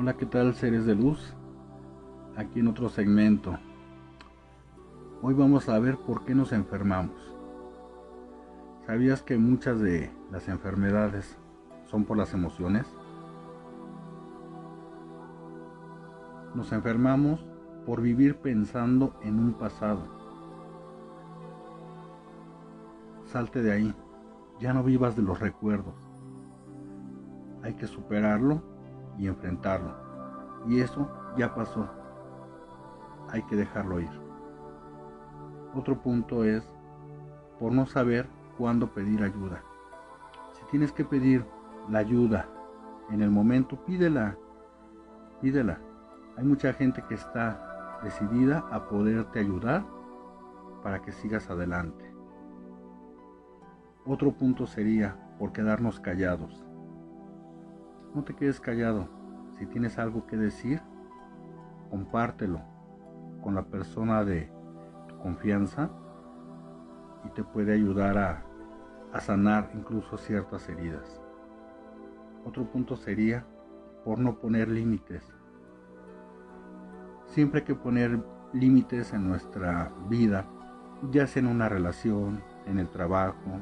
Hola, ¿qué tal seres de luz? Aquí en otro segmento. Hoy vamos a ver por qué nos enfermamos. ¿Sabías que muchas de las enfermedades son por las emociones? Nos enfermamos por vivir pensando en un pasado. Salte de ahí, ya no vivas de los recuerdos. Hay que superarlo y enfrentarlo. Y eso ya pasó. Hay que dejarlo ir. Otro punto es por no saber cuándo pedir ayuda. Si tienes que pedir la ayuda en el momento, pídela. Pídela. Hay mucha gente que está decidida a poderte ayudar para que sigas adelante. Otro punto sería por quedarnos callados. No te quedes callado. Si tienes algo que decir, compártelo con la persona de tu confianza y te puede ayudar a, sanar incluso ciertas heridas. Otro punto sería por no poner límites. Siempre hay que poner límites en nuestra vida, ya sea en una relación, en el trabajo,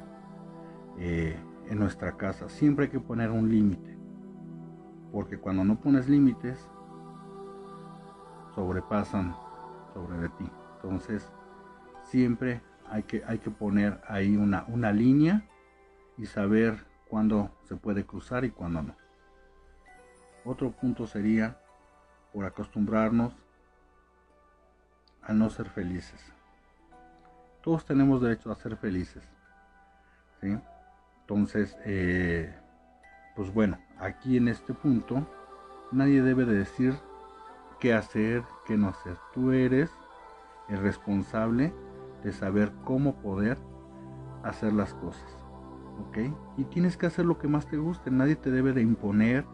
eh, en nuestra casa. Siempre hay que poner un límite. Porque cuando no pones límites, sobrepasan sobre de ti. Entonces, siempre hay que, hay que poner ahí una, una línea y saber cuándo se puede cruzar y cuándo no. Otro punto sería por acostumbrarnos a no ser felices. Todos tenemos derecho a ser felices. ¿sí? Entonces, eh, pues bueno, aquí en este punto nadie debe de decir qué hacer, qué no hacer. Tú eres el responsable de saber cómo poder hacer las cosas. ¿Ok? Y tienes que hacer lo que más te guste. Nadie te debe de imponer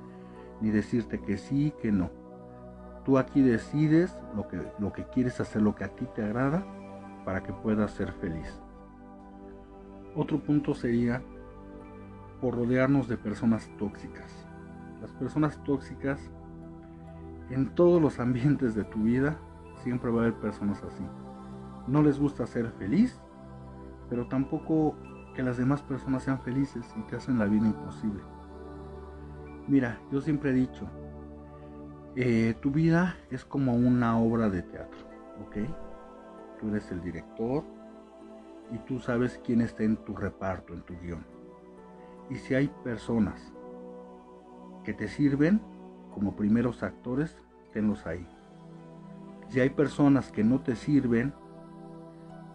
ni decirte que sí, que no. Tú aquí decides lo que, lo que quieres hacer, lo que a ti te agrada, para que puedas ser feliz. Otro punto sería por rodearnos de personas tóxicas. Las personas tóxicas en todos los ambientes de tu vida siempre va a haber personas así. No les gusta ser feliz, pero tampoco que las demás personas sean felices y te hacen la vida imposible. Mira, yo siempre he dicho, eh, tu vida es como una obra de teatro, ¿ok? Tú eres el director y tú sabes quién está en tu reparto, en tu guion. Y si hay personas que te sirven como primeros actores, tenlos ahí. Si hay personas que no te sirven,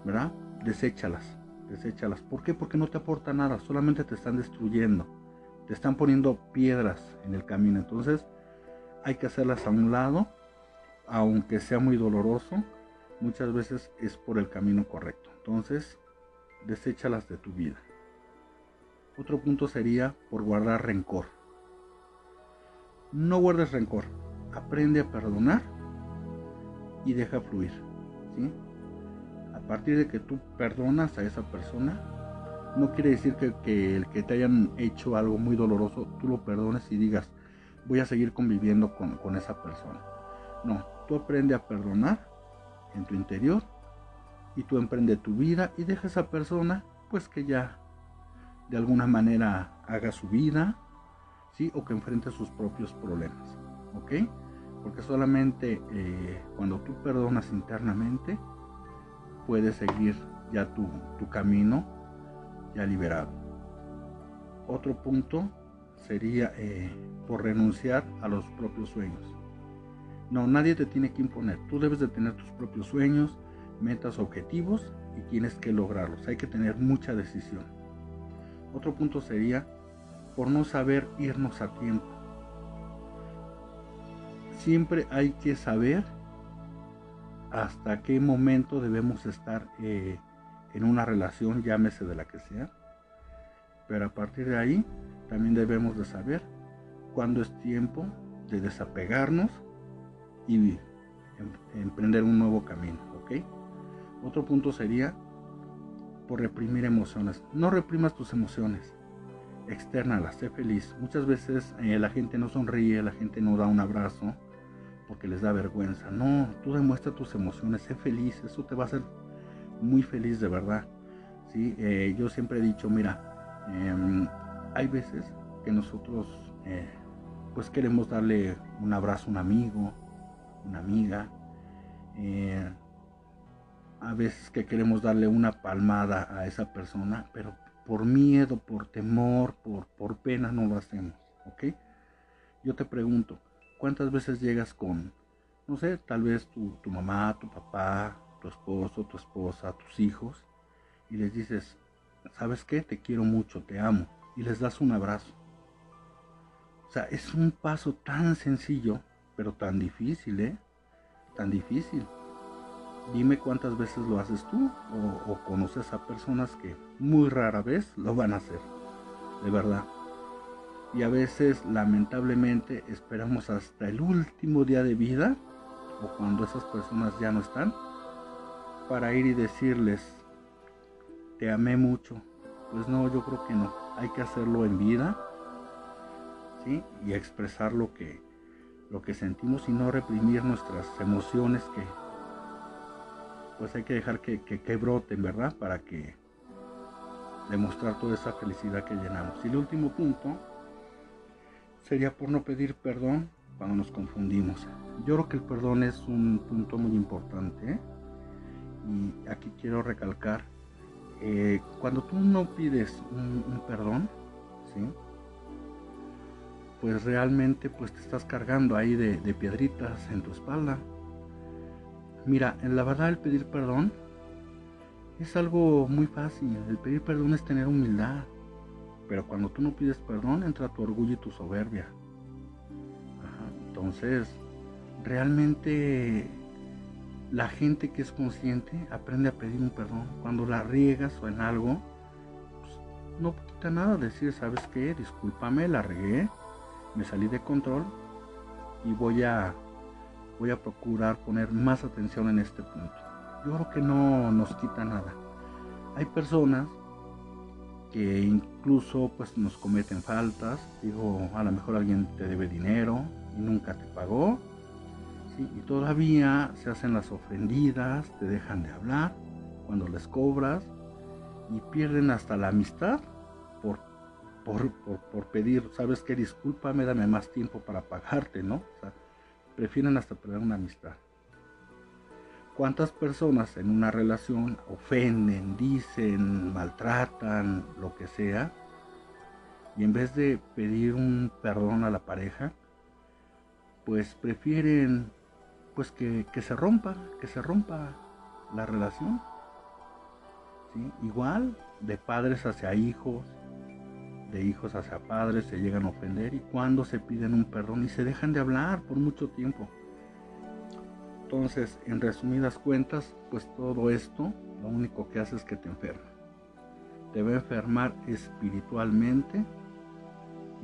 ¿verdad? Deséchalas, deséchalas. ¿Por qué? Porque no te aporta nada, solamente te están destruyendo, te están poniendo piedras en el camino. Entonces, hay que hacerlas a un lado, aunque sea muy doloroso, muchas veces es por el camino correcto. Entonces, deséchalas de tu vida. Otro punto sería por guardar rencor. No guardes rencor. Aprende a perdonar y deja fluir. ¿sí? A partir de que tú perdonas a esa persona, no quiere decir que, el que te hayan hecho algo muy doloroso, tú lo perdones y digas, voy a seguir conviviendo con, con esa persona. No, tú aprende a perdonar en tu interior y tú emprende tu vida y deja a esa persona pues que ya de alguna manera haga su vida, ¿sí? O que enfrente sus propios problemas, ¿ok? Porque solamente eh, cuando tú perdonas internamente, puedes seguir ya tu, camino ya liberado. Otro punto sería eh, por renunciar a los propios sueños. No, nadie te tiene que imponer. Tú debes de tener tus propios sueños, metas, objetivos y tienes que lograrlos. Hay que tener mucha decisión. Otro punto sería por no saber irnos a tiempo. Siempre hay que saber hasta qué momento debemos estar eh, en una relación, llámese de la que sea. Pero a partir de ahí también debemos de saber cuándo es tiempo de desapegarnos y em, emprender un nuevo camino. Otro punto sería por reprimir emociones. No reprimas tus emociones. externa, sé feliz. Muchas veces eh, la gente no sonríe, la gente no da un abrazo porque les da vergüenza. No, tú demuestra tus emociones, sé feliz, eso te va a hacer muy feliz de verdad. ¿sí? Eh, yo siempre he dicho, mira, em, hay veces que nosotros eh, pues queremos darle un abrazo a un amigo, una amiga, veces que queremos darle una palmada a esa persona, pero por miedo, por temor, por, por pena no lo hacemos, ¿ok? Yo te pregunto, ¿cuántas veces llegas con, no sé, tal vez tu, tu mamá, tu papá, tu esposo, tu esposa, tus hijos, y les dices, ¿sabes qué? Te quiero mucho, te amo, y les das un abrazo. O sea, es un paso tan sencillo, pero tan difícil, ¿eh? Tan difícil. Dime cuántas veces lo haces tú o, conoces a personas que muy rara vez lo van a hacer, de verdad. Y a veces lamentablemente esperamos hasta el último día de vida o cuando esas personas ya no están para ir y decirles, te amé mucho. Pues no, yo creo que no. Hay que hacerlo en vida ¿sí? y expresar lo que, lo que sentimos y no reprimir nuestras emociones que pues hay que dejar que, que, broten, ¿verdad? Para que demostrar toda esa felicidad que llenamos. Y el último punto sería por no pedir perdón cuando nos confundimos. Yo creo que el perdón es un punto muy importante. ¿eh? Y aquí quiero recalcar, eh, cuando tú no pides un, perdón, ¿sí? pues realmente pues te estás cargando ahí de piedritas en tu espalda Mira, en la verdad el pedir perdón es algo muy fácil. El pedir perdón es tener humildad. Pero cuando tú no pides perdón entra tu orgullo y tu soberbia. Entonces, realmente la gente que es consciente aprende a pedir un perdón. Cuando la riegas o en algo, pues, no quita nada decir, ¿sabes qué? Discúlpame, la regué, me salí de control y voy a voy a procurar poner más atención en este punto. Yo creo que no nos quita nada. Hay personas que incluso pues nos cometen faltas, digo, a lo mejor alguien te debe dinero y nunca te pagó, y todavía se hacen las ofendidas, te dejan de hablar cuando les cobras y pierden hasta la amistad por, por, por, pedir, sabes que discúlpame, dame más tiempo para pagarte, ¿no? Prefieren hasta perder una amistad. ¿Cuántas personas en una relación ofenden, dicen, maltratan, lo que sea? Y en vez de pedir un perdón a la pareja, pues prefieren pues que, se rompa, que se rompa la relación. Igual de padres hacia hijos, de hijos hacia padres se llegan a ofender y cuando se piden un perdón y se dejan de hablar por mucho tiempo. Entonces, en resumidas cuentas, pues todo esto lo único que hace es que te enferma. Te va a enfermar espiritualmente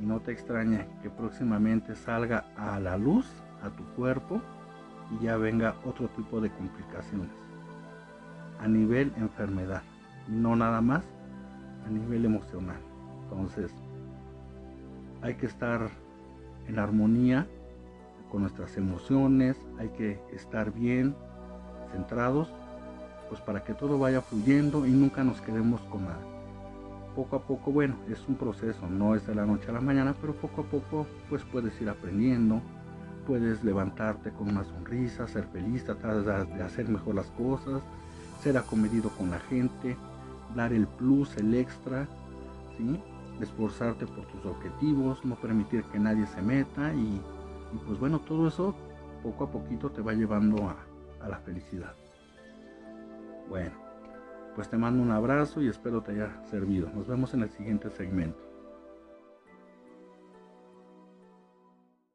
y no te extrañe que próximamente salga a la luz a tu cuerpo y ya venga otro tipo de complicaciones a nivel enfermedad, no nada más a nivel emocional. Entonces, hay que estar en armonía con nuestras emociones, hay que estar bien centrados, pues para que todo vaya fluyendo y nunca nos quedemos con nada. Poco a poco, bueno, es un proceso, no es de la noche a la mañana, pero poco a poco pues puedes ir aprendiendo, puedes levantarte con una sonrisa, ser feliz, tratar de hacer mejor las cosas, ser acomedido con la gente, dar el plus, el extra, ¿sí? Esforzarte por tus objetivos, no permitir que nadie se meta y, pues bueno, todo eso poco a poquito te va llevando a, la felicidad. Bueno, pues te mando un abrazo y espero te haya servido. Nos vemos en el siguiente segmento.